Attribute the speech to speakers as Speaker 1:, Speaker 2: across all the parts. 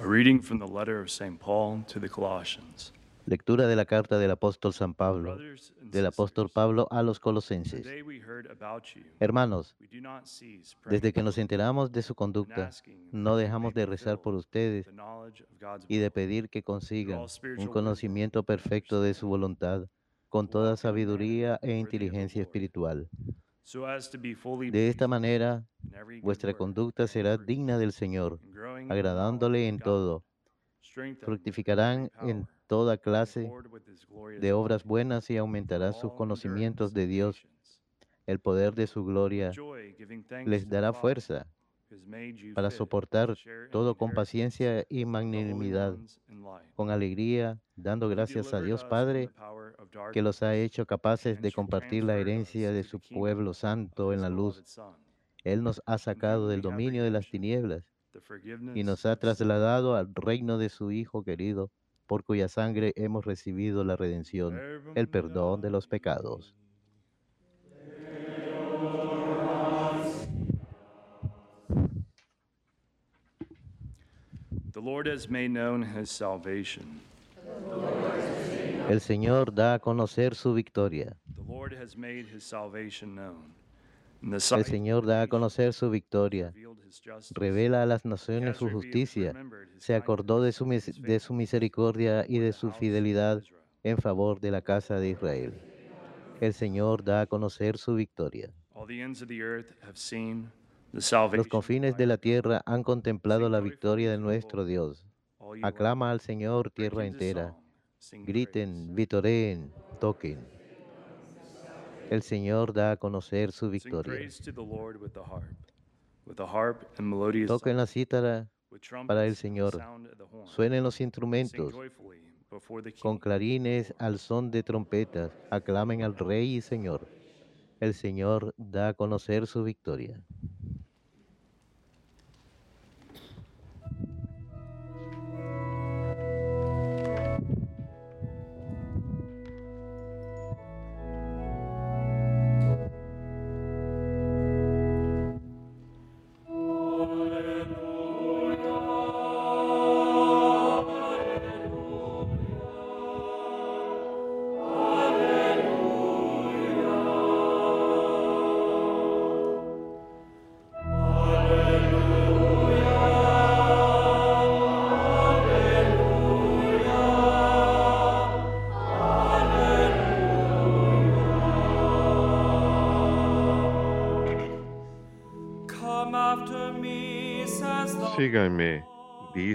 Speaker 1: A reading from the letter of St. Paul to the Colossians.
Speaker 2: Lectura de la carta del apóstol San Pablo, del apóstol Pablo a los colosenses. Hermanos, desde que nos enteramos de su conducta, no dejamos de rezar por ustedes y de pedir que consigan un conocimiento perfecto de su voluntad, con toda sabiduría e inteligencia espiritual. De esta manera, vuestra conducta será digna del Señor, agradándole en todo. Fructificarán en toda clase de obras buenas y
Speaker 1: for
Speaker 2: aumentarán sus conocimientos de Dios. El poder de su gloria les dará fuerza para soportar todo con paciencia y magnanimidad, con alegría, dando gracias a Dios Padre que los ha hecho capaces de compartir la herencia de su pueblo santo en la luz. Él nos ha sacado del dominio de las tinieblas y nos ha trasladado al reino de su Hijo querido, por cuya sangre hemos recibido la redención, el perdón de los pecados.
Speaker 1: The Lord has made known his salvation.
Speaker 2: El Señor da a conocer su victoria.
Speaker 1: The Lord has made his salvation known.
Speaker 2: El Señor da a conocer su victoria. Revela a las naciones su justicia. Se acordó de su, de su misericordia y de su fidelidad en favor de la casa de Israel. El Señor da a conocer su victoria.
Speaker 1: All the ends of the earth have seen the
Speaker 2: Los confines de la tierra han contemplado la victoria de nuestro Dios. Aclama al Señor tierra entera. Griten, vitoreen, toquen. El Señor da a conocer su victoria. Toquen la cítara, para el Señor. suenen los instrumentos, con clarines al son de trompetas, aclamen al Rey y Señor. El Señor da a conocer su victoria.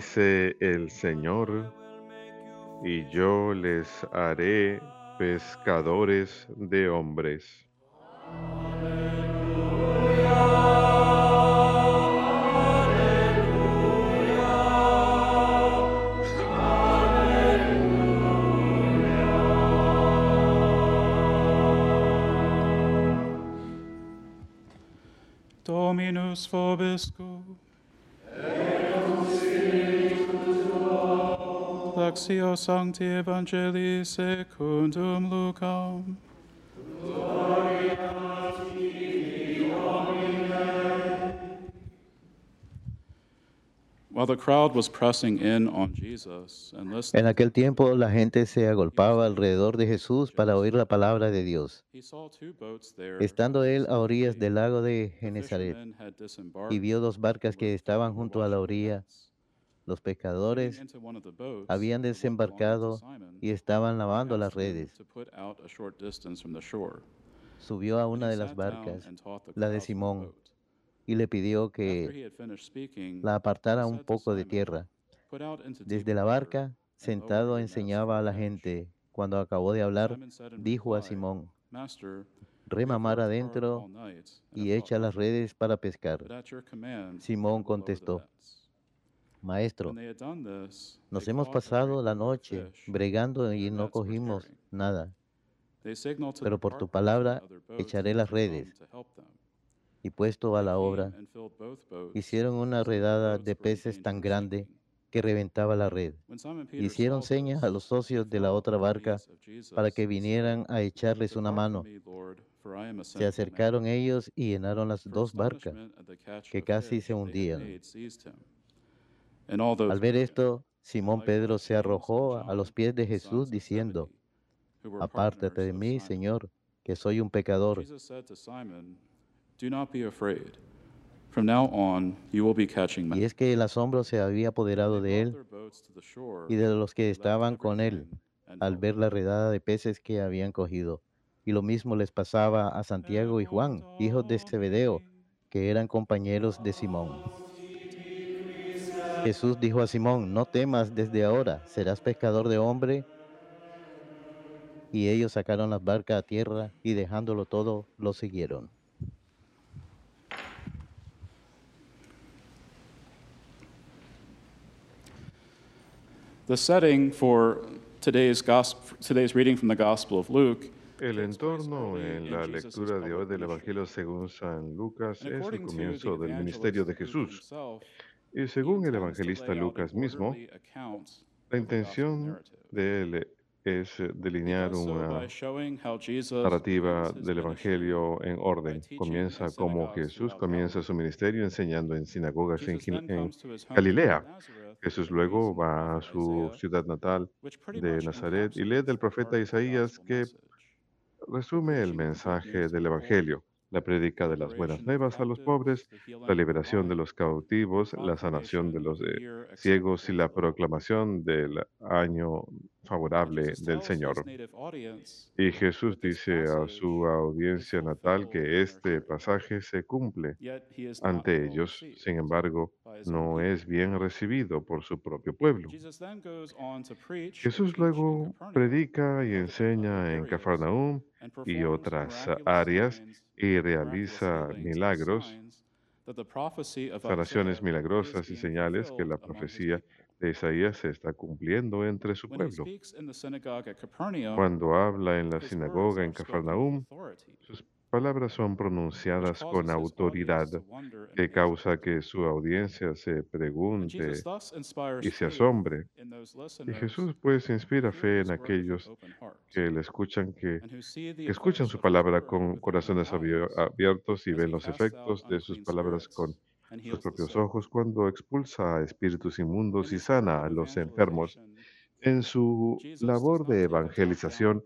Speaker 3: Dice el Señor, y yo les haré pescadores de hombres.
Speaker 4: Lectio Sancti Evangelii secundum Lucam. While the crowd was pressing in on Jesus and
Speaker 2: En aquel tiempo la gente se agolpaba alrededor de Jesús para oír la palabra de Dios.
Speaker 4: he saw two boats there.
Speaker 2: Estando él a orillas del lago de Genezaret
Speaker 4: fishermen had
Speaker 2: y vio dos barcas que estaban junto a la orilla. Los pescadores habían desembarcado y estaban lavando las redes. Subió a una de las barcas la de Simón, y le pidió que la apartara un poco de tierra.
Speaker 4: "Put out into
Speaker 2: Desde la barca, sentado, enseñaba a la
Speaker 4: catch."
Speaker 2: gente. Cuando acabó de hablar, dijo a Simón, rema mar adentro y echa las redes para pescar. Simón contestó,
Speaker 4: nets."
Speaker 2: Maestro, nos hemos pasado la noche bregando
Speaker 4: and
Speaker 2: y no cogimos nada. Pero por tu palabra echaré las redes. Y puesto a la obra, hicieron una redada de peces tan grande que reventaba la red. Hicieron señas a los socios de la otra barca para que vinieran a echarles una
Speaker 4: "Depart from
Speaker 2: mano. Se
Speaker 4: sinful man."
Speaker 2: acercaron ellos y llenaron las dos barcas. que casi se hundían. Al ver esto, Simón Pedro se arrojó a los pies de Jesús diciendo, Apártate de mí. Señor, que soy un pecador. Y es que el asombro se había apoderado de él y de los que estaban con él al ver la redada de peces que habían cogido. Y lo mismo les pasaba a Santiago y Juan, hijos de Zebedeo, que eran compañeros de Simón. Jesús dijo a Simón, no temas desde ahora, serás pescador de hombre. Y ellos sacaron las barcas a tierra y dejándolo todo, lo siguieron.
Speaker 4: The setting for today's, gospel, today's reading from the Gospel of Luke
Speaker 3: El entorno en la lectura de hoy del Evangelio según San Lucas es el comienzo del ministerio de Jesús. Y según el evangelista Lucas mismo, la intención de él es
Speaker 4: He
Speaker 3: delinear una narrativa del Evangelio en orden. Comienza como Jesús comienza su ministerio enseñando en sinagogas en, Galilea. Jesús luego va a su ciudad natal de Nazaret y lee del profeta Isaías que resume el mensaje del Evangelio, la prédica de las buenas nuevas a los pobres, la liberación de los cautivos, la sanación de los eh, ciegos y la proclamación del año favorable del Señor. Y Jesús dice a su audiencia natal que este pasaje se cumple ante ellos, sin embargo, no es bien recibido por su propio pueblo. Jesús luego predica y enseña en Cafarnaúm y otras áreas y realiza milagros, sanaciones milagrosas y señales que la profecía de Isaías se está cumpliendo entre su pueblo. Cuando habla en la sinagoga en
Speaker 4: authority,
Speaker 3: sus palabras son pronunciadas con autoridad, que causa que su audiencia se pregunte y se asombre. Y Jesús pues inspira fe en aquellos que le escuchan, que, escuchan su palabra con corazones abiertos y ven los efectos de sus palabras con sus propios ojos cuando expulsa a espíritus
Speaker 4: In
Speaker 3: inmundos y sana a los enfermos. En su labor de evangelización,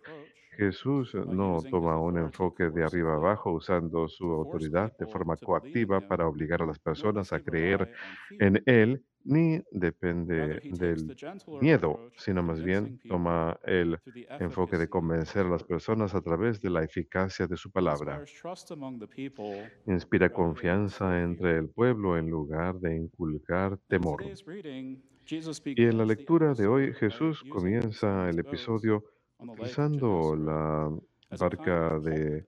Speaker 3: Jesús
Speaker 4: by
Speaker 3: no toma un enfoque de arriba abajo usando su autoridad de forma coactiva para obligar a las personas a creer en Él, ni depende del miedo, sino más bien toma el enfoque de convencer a las personas a través de la eficacia de su palabra. Inspira confianza entre el pueblo en lugar de inculcar
Speaker 4: In
Speaker 3: temor. Y en la lectura de hoy, Jesús comienza el episodio
Speaker 4: Gennesaret
Speaker 3: la barca de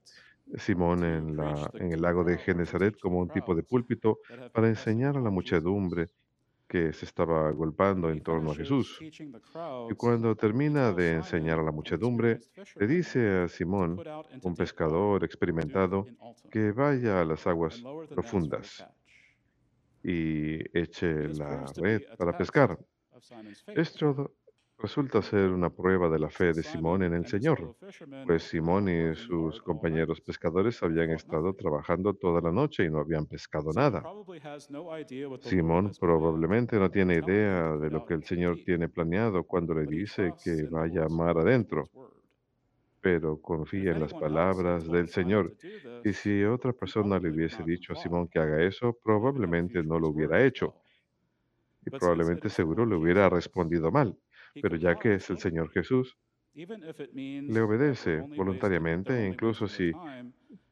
Speaker 3: Simón en, la, el lago de Genezaret como un tipo de púlpito para enseñar a la muchedumbre que se estaba
Speaker 4: he
Speaker 3: en torno a
Speaker 4: finishes
Speaker 3: Jesús. Y cuando
Speaker 4: he
Speaker 3: termina de enseñar a
Speaker 4: Simon,
Speaker 3: la muchedumbre,
Speaker 4: experienced
Speaker 3: le
Speaker 4: fisherman,
Speaker 3: dice a
Speaker 4: to
Speaker 3: Simón, un pescador experimentado, que vaya a las aguas profundas y eche la red para pescar. Esto resulta ser una prueba de la fe de Simón en el Señor, pues Simón y sus compañeros pescadores habían estado trabajando toda la noche y no habían pescado nada. Simón probablemente no tiene idea de lo que el Señor tiene planeado cuando le dice que vaya a mar adentro, pero confía en las palabras del Señor. Y si otra persona le hubiese dicho a Simón que haga eso, probablemente no lo hubiera hecho y probablemente seguro le hubiera respondido mal. Pero ya que es el Señor Jesús, le obedece voluntariamente, incluso si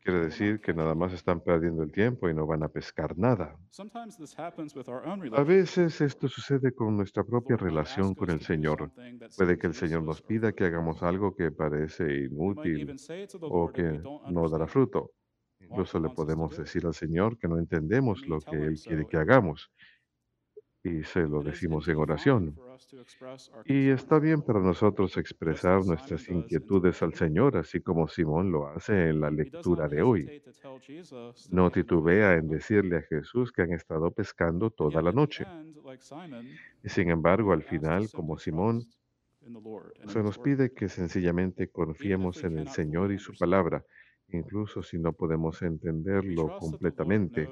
Speaker 3: quiere decir que nada más están perdiendo el tiempo y no van a pescar nada. A veces esto sucede con nuestra propia relación con el Señor. Puede que el Señor nos pida que hagamos algo que parece inútil o que no dará fruto. Incluso le podemos decir al Señor que no entendemos lo que Él quiere que hagamos y se lo decimos en oración. Y está bien para nosotros expresar nuestras inquietudes al. Señor, así como Simón lo hace en la lectura de hoy. No titubea en decirle a Jesús que han estado pescando
Speaker 4: And
Speaker 3: toda la noche. Y sin embargo, al final, como Simón, se nos pide que sencillamente confiemos en el Señor y su palabra, incluso si no podemos entenderlo completamente.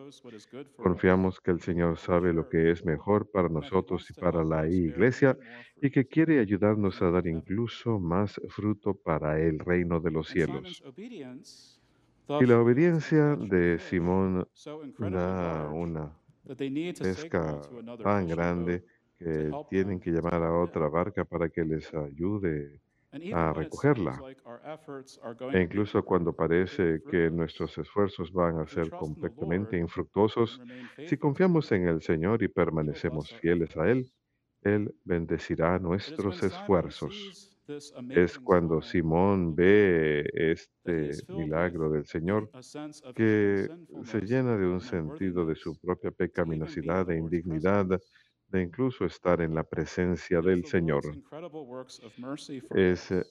Speaker 3: Confiamos que el Señor sabe lo que es mejor para nosotros y para la iglesia y que quiere ayudarnos a dar incluso más fruto para el reino de los cielos. Y la obediencia de Simón da una pesca tan grande que tienen que llamar a otra barca para que les ayude a recogerla. E incluso cuando parece que nuestros esfuerzos van a ser completamente infructuosos, si confiamos en el Señor y permanecemos fieles a Él, Él bendecirá nuestros esfuerzos. Es cuando Simón ve este milagro del Señor que se llena de un sentido de su propia pecaminosidad e indignidad de incluso estar en la presencia del Señor. Es eh,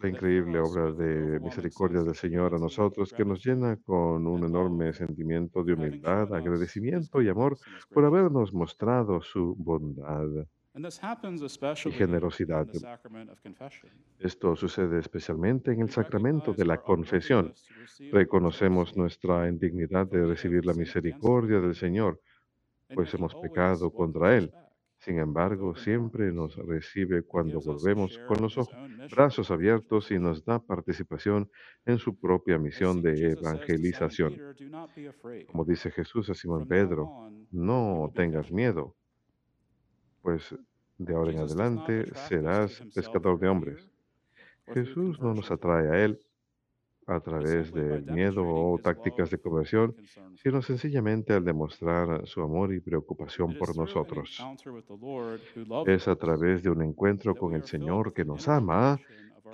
Speaker 3: la increíble obra de misericordia del Señor a nosotros que nos llena con un enorme sentimiento de humildad, agradecimiento y amor por habernos mostrado su bondad y generosidad. Esto sucede especialmente en el sacramento de la confesión. Reconocemos nuestra indignidad de recibir la misericordia del Señor pues hemos pecado contra Él. Sin embargo, siempre nos recibe cuando volvemos con los brazos abiertos y nos da participación en su propia misión de evangelización. Como dice Jesús a Simón Pedro, no tengas miedo, pues de ahora en adelante serás pescador de hombres. Jesús no nos atrae a Él a través del miedo o tácticas de conversión, sino sencillamente al demostrar su amor y preocupación por nosotros. Es a través de un encuentro con el Señor que nos ama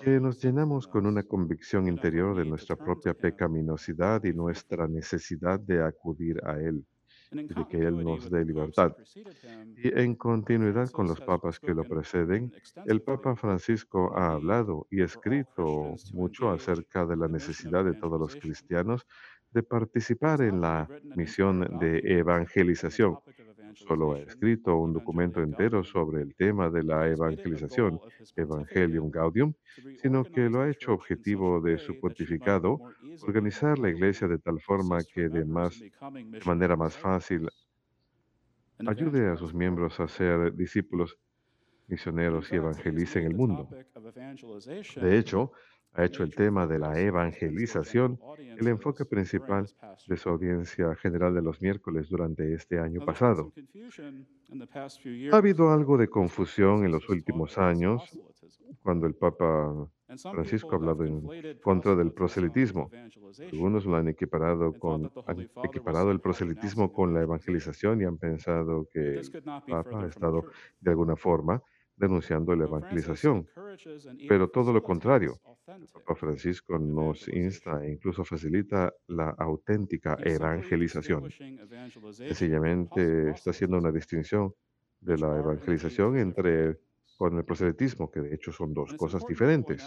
Speaker 3: que nos llenamos con una convicción interior de nuestra propia pecaminosidad y nuestra necesidad de acudir a Él de que Él nos dé libertad. Y en continuidad con los papas que lo preceden, el Papa Francisco ha hablado y escrito mucho acerca de la necesidad de todos los cristianos de participar en la misión de evangelización solo ha escrito un documento entero sobre el tema de la evangelización, Evangelium Gaudium, sino que lo ha hecho objetivo de su pontificado, organizar la iglesia de tal forma que de, más, de manera más fácil ayude a sus miembros a ser discípulos misioneros y evangelicen el mundo. De hecho, ha hecho el tema de la evangelización el enfoque principal de su audiencia general de los miércoles durante este año pasado. Ha habido algo de confusión en los últimos años cuando el Papa Francisco ha hablado en contra del proselitismo. Algunos lo han equiparado, con, han equiparado el proselitismo con la evangelización y han pensado que el Papa ha estado de alguna forma denunciando la evangelización. Pero todo lo contrario, Papa Francisco nos insta e incluso facilita la auténtica evangelización. Sencillamente está haciendo una distinción de la evangelización entre con el proselitismo, que de hecho son dos cosas diferentes.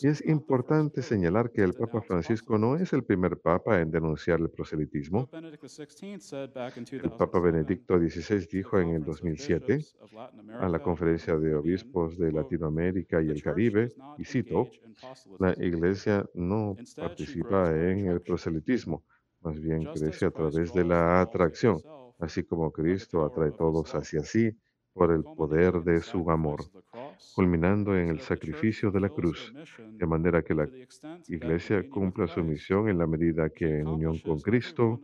Speaker 3: Y es importante señalar que el Papa Francisco no es el primer papa en denunciar el proselitismo. El Papa Benedicto XVI dijo en el 2007 a la Conferencia de Obispos de Latinoamérica y el Caribe, y cito, la Iglesia no participa en el proselitismo, más bien crece a través de la atracción, así como Cristo atrae todos hacia sí por el poder de su amor, culminando en el sacrificio de la cruz, de manera que la Iglesia cumpla su misión en la medida que en unión con Cristo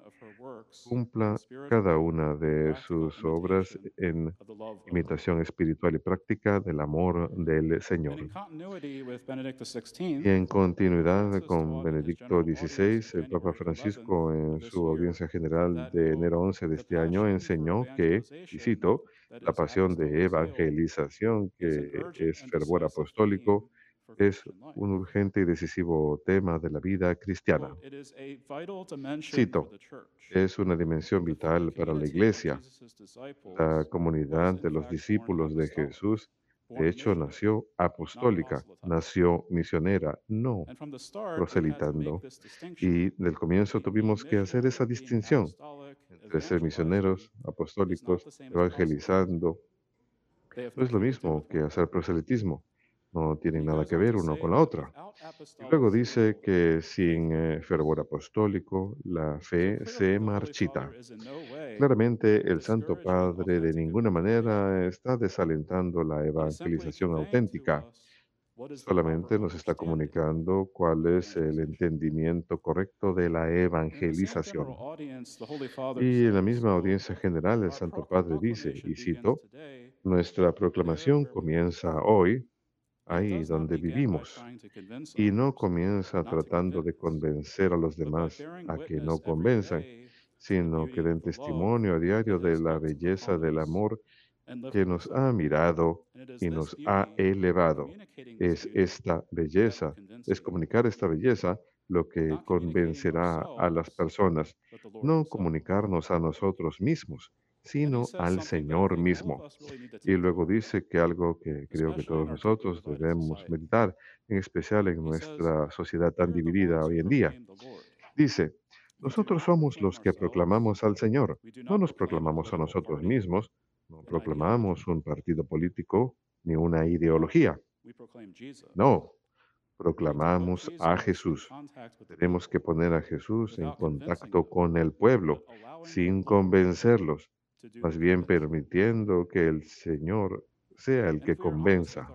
Speaker 3: cumpla cada una de sus obras en imitación espiritual y práctica del amor del Señor. Y en continuidad con Benedicto XVI, el Papa Francisco en su audiencia general de enero 11 de este año enseñó que, y cito, la pasión de evangelización, que es fervor apostólico, es un urgente y decisivo tema de la vida cristiana. Cito, es una dimensión vital para la Iglesia. La comunidad de los discípulos de Jesús, de hecho, nació apostólica, nació misionera, no proselitando. Y del comienzo tuvimos que hacer esa distinción entre ser misioneros, apostólicos, evangelizando. No es lo mismo que hacer proselitismo. no tienen nada que ver uno con la otra. Y luego dice que sin eh, fervor apostólico la fe se marchita. Claramente el Santo Padre de ninguna manera está desalentando la evangelización auténtica. Solamente nos está comunicando cuál es el entendimiento correcto de la evangelización. Y en la misma audiencia general el Santo Padre dice, y cito, nuestra proclamación comienza hoy, ahí donde vivimos, y no comienza tratando de convencer a los demás a que no convenzan, sino que den testimonio a diario de la belleza del amor que nos ha mirado y nos ha elevado. Es esta belleza, es comunicar esta belleza lo que convencerá a las personas, no comunicarnos a nosotros mismos, sino al Señor mismo. Y luego dice que algo que creo que todos nosotros debemos meditar, en especial en nuestra sociedad tan dividida hoy en día. Dice, nosotros somos los que proclamamos al Señor, no nos proclamamos a nosotros mismos, no proclamamos un partido político ni una ideología. No, proclamamos a Jesús. Tenemos que poner a Jesús en contacto con el pueblo sin convencerlos, más bien permitiendo que el Señor sea el que convenza.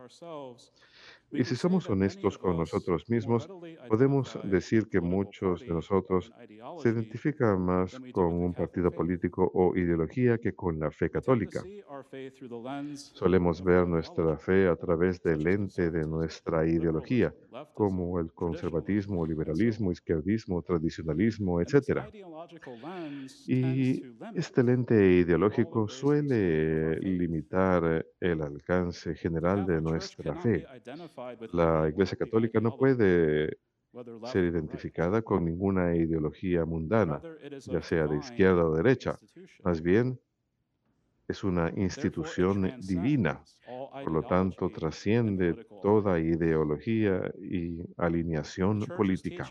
Speaker 3: Y si somos honestos con nosotros mismos, podemos decir que muchos de nosotros se identifican más con un partido político o ideología que con la fe católica. Solemos ver nuestra fe a través del lente de nuestra ideología, como el conservatismo, liberalismo, izquierdismo, tradicionalismo, etc. Y este lente ideológico suele limitar el alcance general de nuestra fe. La Iglesia Católica no puede ser identificada con ninguna ideología mundana, ya sea de izquierda o derecha. Más bien, es una institución divina. Por lo tanto, trasciende toda ideología y alineación política.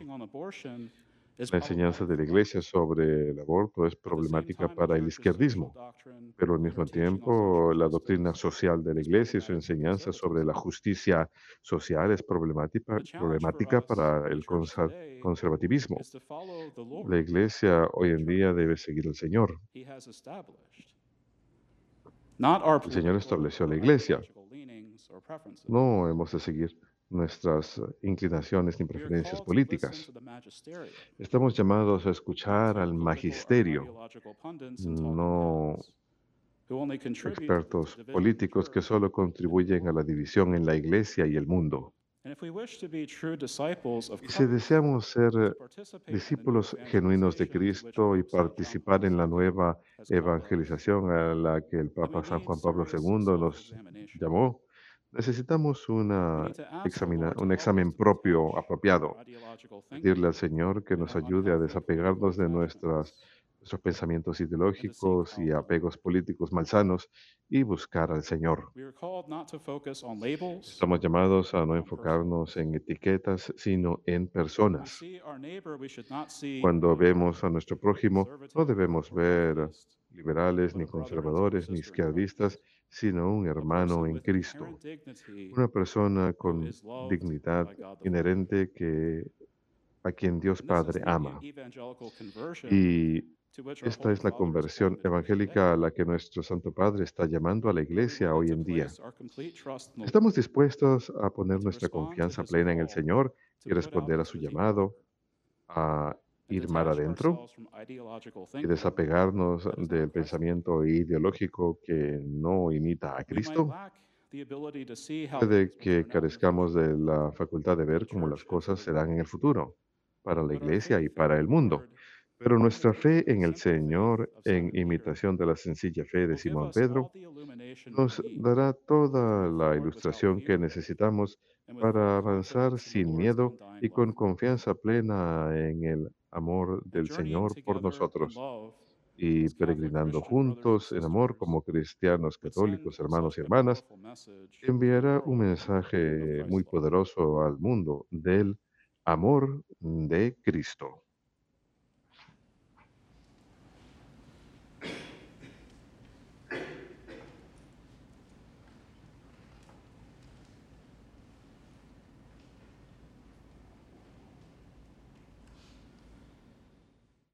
Speaker 3: La enseñanza de la Iglesia sobre el aborto es problemática para el izquierdismo, pero al mismo tiempo la doctrina social de la Iglesia y su enseñanza sobre la justicia social es problemática, problemática para el conservativismo. La Iglesia hoy en día debe seguir al Señor. El Señor estableció la Iglesia. No hemos de seguir nuestras inclinaciones ni preferencias políticas. Estamos llamados a escuchar al magisterio, no expertos políticos que solo contribuyen a la división en la iglesia y el mundo. Y si deseamos ser discípulos genuinos de Cristo y participar en la nueva evangelización a la que el Papa San Juan Pablo II nos llamó, Necesitamos una un examen propio, apropiado. Pedirle al Señor que nos ayude a desapegarnos de nuestras, nuestros pensamientos ideológicos y apegos políticos malsanos y buscar al Señor. Estamos llamados a no enfocarnos en etiquetas, sino en personas. Cuando vemos a nuestro prójimo, no debemos ver liberales, ni conservadores, ni izquierdistas, sino un hermano en Cristo, una persona con dignidad inherente que a quien Dios Padre ama. Y esta es la conversión evangélica a la que nuestro Santo Padre está llamando a la iglesia hoy en día. Estamos dispuestos a poner nuestra confianza plena en el Señor y responder a su llamado, a ir mar adentro y desapegarnos del pensamiento ideológico que no imita a Cristo. Puede que carezcamos de la facultad de ver cómo las cosas serán en el futuro, para la iglesia y para el mundo. Pero nuestra fe en el Señor, en imitación de la sencilla fe de Simón Pedro, nos dará toda la ilustración que necesitamos para avanzar sin miedo y con confianza plena en el amor del Señor por nosotros y peregrinando juntos en amor como cristianos católicos, hermanos y hermanas, enviará un mensaje muy poderoso al mundo del amor de Cristo.